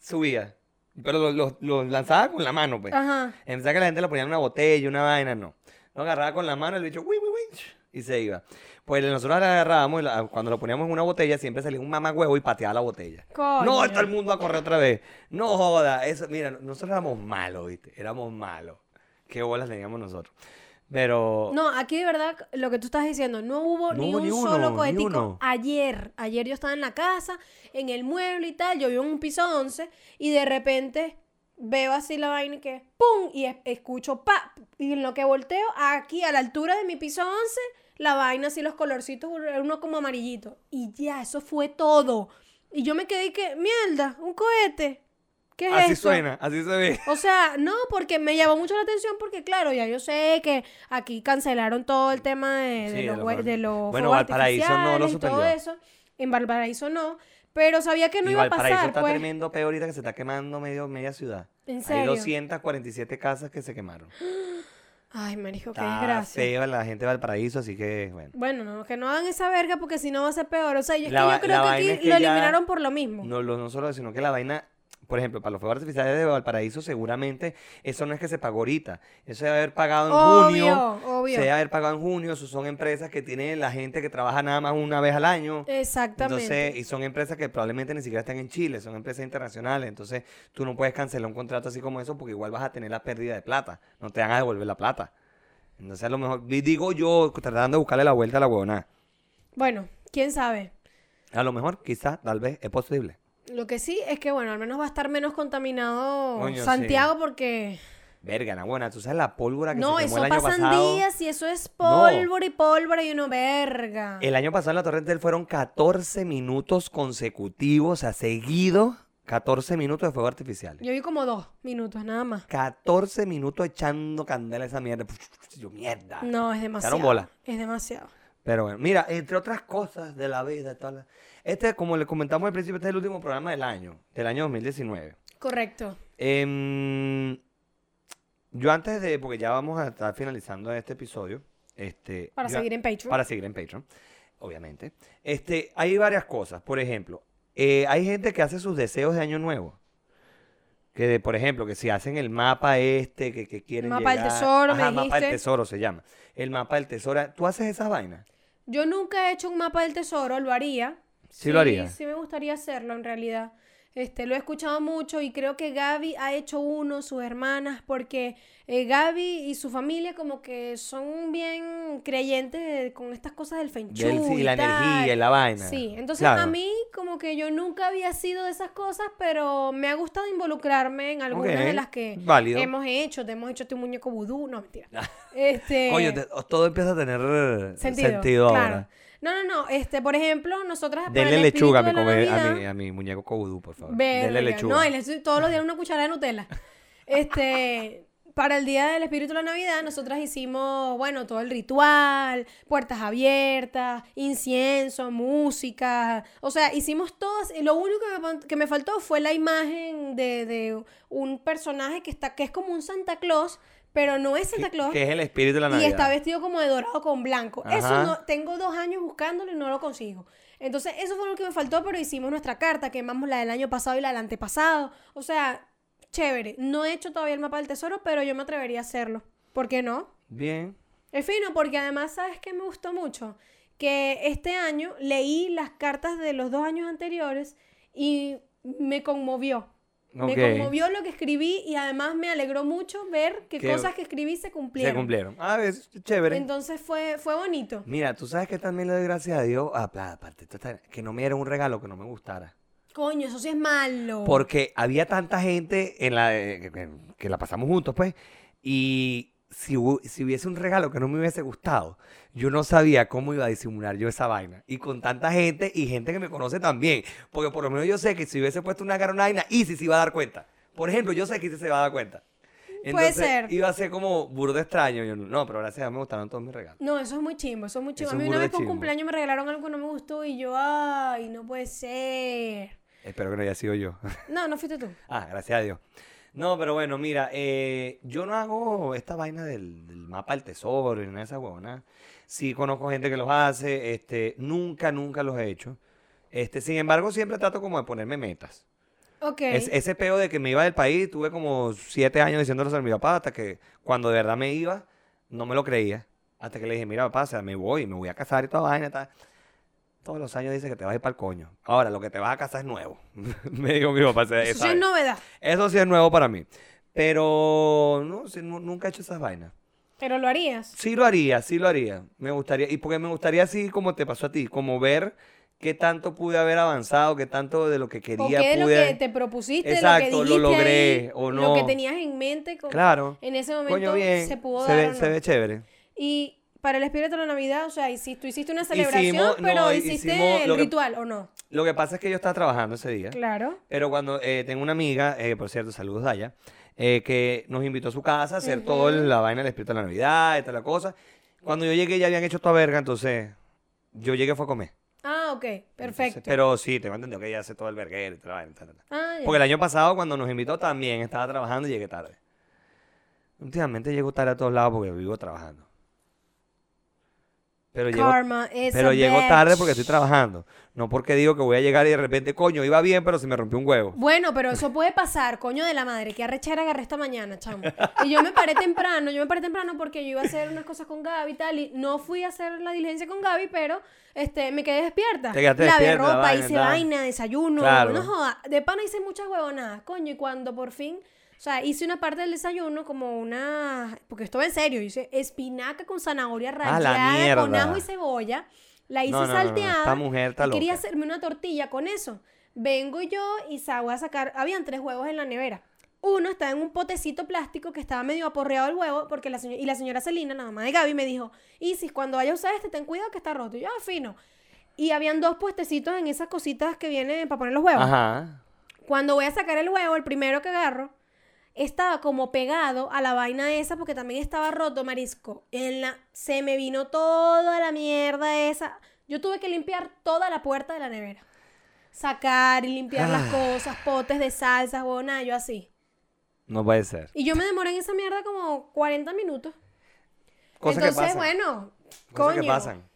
subía. Pero los, los- los lanzaba con la mano, pues.
Ajá.
En vez de que la gente lo ponía en una botella, una vaina, no. Lo agarraba con la mano, el bicho, uy, uy, uy, y se iba. Pues nosotros la agarrábamos y la- cuando lo poníamos en una botella siempre salía un mamagüevo y pateaba la botella.
Coño.
No, todo el mundo a correr otra vez. No joda, eso, mira, nosotros éramos malos, ¿viste? Éramos malos. Qué bolas teníamos nosotros. Pero
No, aquí de verdad lo que tú estás diciendo, no hubo
No
ni
hubo
un
ni uno,
solo
ni
cohetico.
uno.
Ayer, ayer yo estaba en la casa, en el mueble y tal, yo vivo en un piso 11 y de repente veo así la vaina y que ¡pum! Y es- escucho pa. Y en lo que volteo, aquí a la altura de mi piso 11, la vaina así, los colorcitos, uno como amarillito. Y ya, eso fue todo. Y yo me quedé y que, mierda, un cohete. ¿Qué es
Así suena, así se ve.
O sea, no, porque me llamó mucho la atención porque, claro, ya yo sé que aquí cancelaron todo el tema de, de
Sí,
los,
de los-
de los
Bueno, Valparaíso no lo
y todo
suspendió.
eso. En Valparaíso no. Pero sabía que no
y
iba a
Valparaíso
pasar,
está
pues.
tremendo peor ahorita que se está quemando medio, media ciudad.
¿En
Hay
serio?
247 casas que se quemaron. *gasps*
Ay, marico, qué
Está
desgracia.
feo la gente de Valparaíso, así que bueno.
Bueno, no, que no hagan esa verga porque si no va a ser peor. O sea, yo, es
La
que
va-
yo creo
la
que
vaina
aquí
es que
lo
ya-
eliminaron por lo mismo.
No, lo- no solo eso, sino que la vaina, por ejemplo, para los fuegos artificiales de Valparaíso, seguramente eso no es que se pagó ahorita. Eso debe haber pagado en
obvio,
junio.
obvio.
Se debe haber pagado en junio. Eso son empresas que tienen la gente que trabaja nada más una vez al año.
Exactamente.
Entonces, y son empresas que probablemente ni siquiera están en Chile, son empresas internacionales. Entonces, tú no puedes cancelar un contrato así como eso porque igual vas a tener la pérdida de plata. No te van a devolver la plata. Entonces, a lo mejor, di- digo yo, tratando de buscarle la vuelta a la huevona.
Bueno, quién sabe.
A lo mejor, quizás, tal vez, es posible.
Lo que sí es que, bueno, al menos va a estar menos contaminado
Coño,
Santiago porque...
Verga, na buena, tú sabes la pólvora que
No,
se quemó
eso
el año
pasan
pasado.
días y eso es
No.
pólvora y pólvora y uno verga.
El año pasado en la Torre Eiffel fueron 14 minutos consecutivos, o sea, seguido, 14 minutos de fuego artificial.
Yo vi como dos minutos, nada más.
14 minutos echando candela a esa mierda. Yo, mierda.
No, es demasiado.
bola.
Es demasiado.
Pero bueno, mira, entre otras cosas de la vida, todas las- este, como le comentamos al principio, este es el último programa del año, del año 2019.
Correcto.
Em, yo antes de, porque ya vamos a estar finalizando este episodio, este,
Para
yo-
seguir en Patreon.
para seguir en Patreon, obviamente. Este, hay varias cosas. Por ejemplo, eh, hay gente que hace sus deseos de año nuevo. Que, de- por ejemplo, que si hacen el mapa este, que, que quieren
Mapa del tesoro, me
Ajá, mapa del
dijiste.
tesoro se llama. El mapa del tesoro. ¿Tú haces esas vainas?
Yo nunca he hecho un mapa del tesoro, lo haría.
Sí lo haría.
Sí me gustaría hacerlo en realidad. Este, lo he escuchado mucho y creo que Gaby ha hecho uno, sus hermanas, porque eh, Gaby y su familia como que son bien creyentes de- con estas cosas del feng shui y
la
tal.
energía y la vaina.
Sí, entonces
Claro.
a mí como que yo nunca había sido de esas cosas, pero me ha gustado involucrarme en algunas
Ok,
de las que
válido.
hemos hecho. Te hemos hecho este muñeco vudú, no, mentira. *laughs* este,
Coño, te- todo empieza a tener
sentido, claro.
ahora.
No, no, no, este, por ejemplo, nosotras
Denle
el
lechuga a mi,
espíritu de la
come- a,
Navidad-
mi, a mi muñeco Cobudú, por favor.
Verga,
Denle lechuga.
No, y le estoy todos los días una cucharada de Nutella. *laughs* Este, para el día del espíritu de la Navidad, nosotras hicimos, bueno, todo el ritual, puertas abiertas, incienso, música. O sea, hicimos todas. Y lo único que me, que me faltó fue la imagen de, de un personaje que está, que es como un Santa Claus, pero no es Santa Claus.
Que es el espíritu de la
Y
Navidad.
está vestido como de dorado con blanco. Eso no, tengo dos años buscándolo y no lo consigo. Entonces, eso fue lo que me faltó, pero hicimos nuestra carta, quemamos la del año pasado y la del antepasado. O sea, chévere. No he hecho todavía el mapa del tesoro, pero yo me atrevería a hacerlo. ¿Por qué no?
Bien.
Es fino, porque además, ¿sabes qué me gustó mucho? Que este año leí las cartas de los dos años anteriores y me conmovió. Me conmovió lo que escribí y además me alegró mucho ver que
Que
cosas que escribí se cumplieron.
Se cumplieron. A ver, es chévere.
Entonces fue, fue bonito.
Mira, tú sabes que también le doy gracias a Dios, ah, aparte, que no me dieron un regalo que no me gustara.
Coño, eso sí es malo.
Porque había tanta gente en la que, la pasamos juntos, pues, y si, si hubiese un regalo que no me hubiese gustado, yo no sabía cómo iba a disimular yo esa vaina. Y con tanta gente y gente que me conoce también, porque por lo menos yo sé que si hubiese puesto una carolina, Easy se iba a dar cuenta. Por ejemplo, yo sé que Easy se va a dar cuenta. Entonces,
ser.
Iba a ser como burdo extraño. Yo, no, pero gracias a Dios me gustaron todos mis regalos.
No, eso es muy chimbo, eso es muy chimbo.
Eso
a mí una vez por un cumpleaños me regalaron algo que no me gustó y yo, ay, no puede ser.
Espero que no haya sido yo. *laughs*
No, no fuiste tú.
Ah, gracias a Dios. No, pero bueno, mira, eh, yo no hago esta vaina del, del mapa del tesoro y nada de esa huevona. Sí conozco gente que los hace, este, nunca, nunca los he hecho. Este, sin embargo, siempre trato como de ponerme metas.
Ok.
Es- ese peo de que me iba del país, tuve como siete años diciéndolo a mi papá, hasta que cuando de verdad me iba, no me lo creía. Hasta que le dije, mira papá, o sea, me voy, me voy a casar y toda vaina, tal. Todos los años dice que te vas a ir para el coño. Ahora, lo que te vas a casar es nuevo. *laughs* me dijo mi papá.
eso sí es novedad.
Eso sí es nuevo para mí. Pero no, sí, nu- nunca he hecho esas vainas.
Pero lo harías.
Sí lo haría, sí lo haría. Me gustaría, y porque me gustaría así como te pasó a ti, como ver qué tanto pude haber avanzado, qué tanto de lo que
¿O
quería
qué es lo
pude...
que te propusiste,
Exacto,
lo
lo
que dijiste
logré
ahí,
o
lo
no.
que tenías en mente? co-
Claro.
En ese momento
Coño, bien.
se pudo
se
dar
ve,
o
se ve chévere.
Y para el espíritu de la Navidad, o sea, si tú hiciste una celebración,
Hicimos-
pero
no,
hiciste el
que-
ritual, ¿o no?
Lo que pasa es que yo estaba trabajando ese día.
Claro.
Pero cuando eh, tengo una amiga, eh, por cierto, saludos a ella, eh, que nos invitó a su casa a hacer todo el- la vaina del espíritu de la Navidad y toda la cosa. Cuando yo llegué ya habían hecho toda verga, entonces yo llegué fue a comer.
Ah, ok, perfecto.
Entonces, pero sí, tengo entendido que ella hace todo el verguero y toda la vaina. ta, ta, ta.
Ah, ya.
Porque el año pasado cuando nos invitó también estaba trabajando y llegué tarde. Últimamente llego tarde a todos lados porque vivo trabajando. Pero llego,
Karma is
pero
a
llego
bitch.
tarde porque estoy trabajando. No porque digo que voy a llegar y de repente, coño, iba bien, pero se me rompió un huevo.
Bueno, pero eso puede pasar, coño de la madre, que arrechera agarré esta mañana, chamo. Y yo me paré temprano, yo me paré temprano porque yo iba a hacer unas cosas con Gaby y tal, y no fui a hacer la diligencia con Gaby, pero este, me quedé despierta.
Te quedaste
Lavé
despierta, la
ropa,
vaina,
hice
tal.
vaina, desayuno,
Claro.
no joda. De pana hice muchas huevonadas, coño, y cuando por fin, o sea, hice una parte del desayuno como una, porque esto va en serio, hice espinaca con zanahoria
Ah, la
rallada con ajo y cebolla. La hice
No, no, no, no,
salteada.
esta mujer está
y quería
loca.
hacerme una tortilla con eso. Vengo yo y voy a sacar. Habían tres huevos en la nevera. Uno estaba en un potecito plástico que estaba medio aporreado el huevo, porque la y la señora Celina, la mamá de Gaby, me dijo: Isis, cuando vayas a usar este, ten cuidado que está roto. Y yo, ah, fino. Y habían dos puestecitos en esas cositas que vienen para poner los huevos.
Ajá.
Cuando voy a sacar el huevo, el primero que agarro, estaba como pegado a la vaina esa porque también estaba roto, marisco. En la, se me vino toda la mierda esa. Yo tuve que limpiar toda la puerta de la nevera. Sacar y limpiar las
Ah.
cosas, potes de salsas, huevona, yo así.
No puede ser.
Y yo me demoré en esa mierda como 40 minutos.
Cosas que
Entonces,
pasan.
bueno,
Cosas
coño.
que pasan.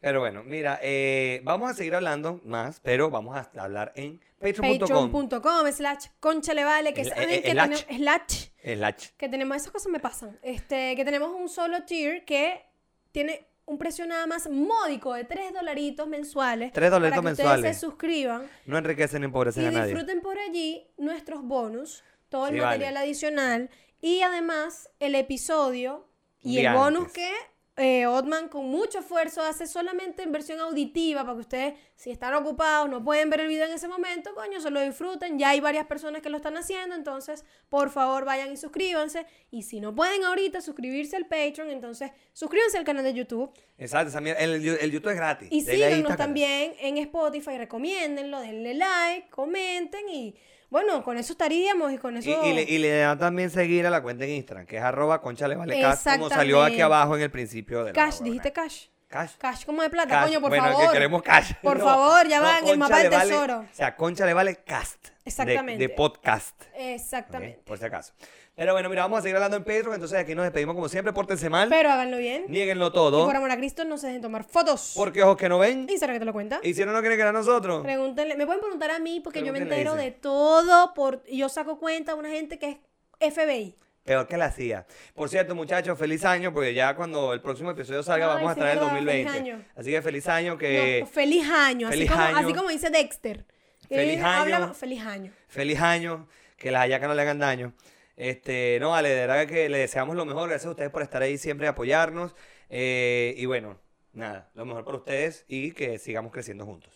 Pero bueno, mira, eh, vamos a seguir hablando más, pero vamos a hablar en patreon.com.
Patreon.com slash concha le vale, que
El-
saben
el-
que
el
tenemos... Slash.
El H.
que tenemos, esas cosas me pasan, este, que tenemos un solo tier que tiene un precio nada más módico de 3 dolaritos mensuales.
Tres dolaritos
para que
mensuales.
ustedes se suscriban
No enriquecen ni
y
empobrecen a nadie.
disfruten por allí nuestros bonus, todo el
Sí,
material
vale.
adicional y además el episodio y el bonus que eh, Otman con mucho esfuerzo hace solamente en versión auditiva para que ustedes, si están ocupados, no pueden ver el video en ese momento, coño, se lo disfruten. Ya hay varias personas que lo están haciendo, entonces por favor vayan y suscríbanse. Y si no pueden ahorita suscribirse al Patreon, entonces suscríbanse al canal de YouTube.
Exacto, el, el YouTube es gratis.
Y síganos también en Spotify, recomiéndenlo, denle like, comenten y bueno, con eso estaríamos y con eso...
y le, y le dan también seguir a la cuenta en Instagram, que es arroba concha le vale cash, como salió aquí abajo en el principio de la
Cash, dijiste cash.
Cash.
Cash como de plata,
Cash.
coño, por
bueno,
favor.
que queremos cash.
Por favor, ya va en el mapa del
vale-
tesoro.
o sea, Concha le vale cast.
Exactamente.
De, podcast.
Exactamente.
Por si acaso. Pero bueno, mira, vamos a seguir hablando en Patreon. Entonces aquí nos despedimos como siempre. Pórtense mal.
Pero háganlo bien.
Nieguenlo
Y
todo.
por amor a Cristo, no se dejen tomar fotos.
Porque ojos que no ven.
Instagram que te lo cuenta.
Y si no, no quieren que era nosotros.
Pregúntenle. Me pueden preguntar a mí porque yo me entero
dice.
de todo. Por, y yo saco cuenta a una gente que es FBI.
Peor que la hacía. Por cierto, muchachos, feliz año, porque ya cuando el próximo episodio salga
Ay,
vamos a traer el
verdad,
2020.
feliz año.
Así que feliz año, que
No, feliz año. Así,
feliz
como,
año.
así como dice Dexter.
Feliz
habla-
año.
feliz año.
feliz año, que las hallacas no le hagan daño. Este, no, vale, de verdad que le deseamos lo mejor. Gracias a ustedes por estar ahí siempre, apoyarnos. Eh, y bueno, nada, lo mejor para ustedes y que sigamos creciendo juntos.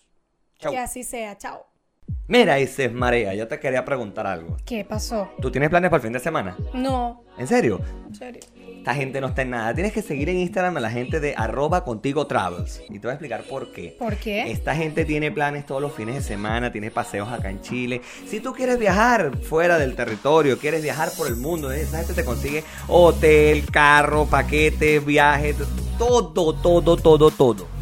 Chau.
Que así sea. Chao.
Mira, Isis Marea, yo te quería preguntar algo.
¿Qué pasó?
¿Tú tienes planes para el fin de semana?
No.
¿En serio?
En serio.
Esta gente no está en nada. Tienes que seguir en Instagram a la gente de arroba contigo travels. Y te voy a explicar por qué.
¿Por qué?
Esta gente tiene planes todos los fines de semana, tiene paseos acá en Chile. Si tú quieres viajar fuera del territorio, quieres viajar por el mundo, ¿eh? esa gente te consigue hotel, carro, paquetes, viajes, todo, todo, todo, todo.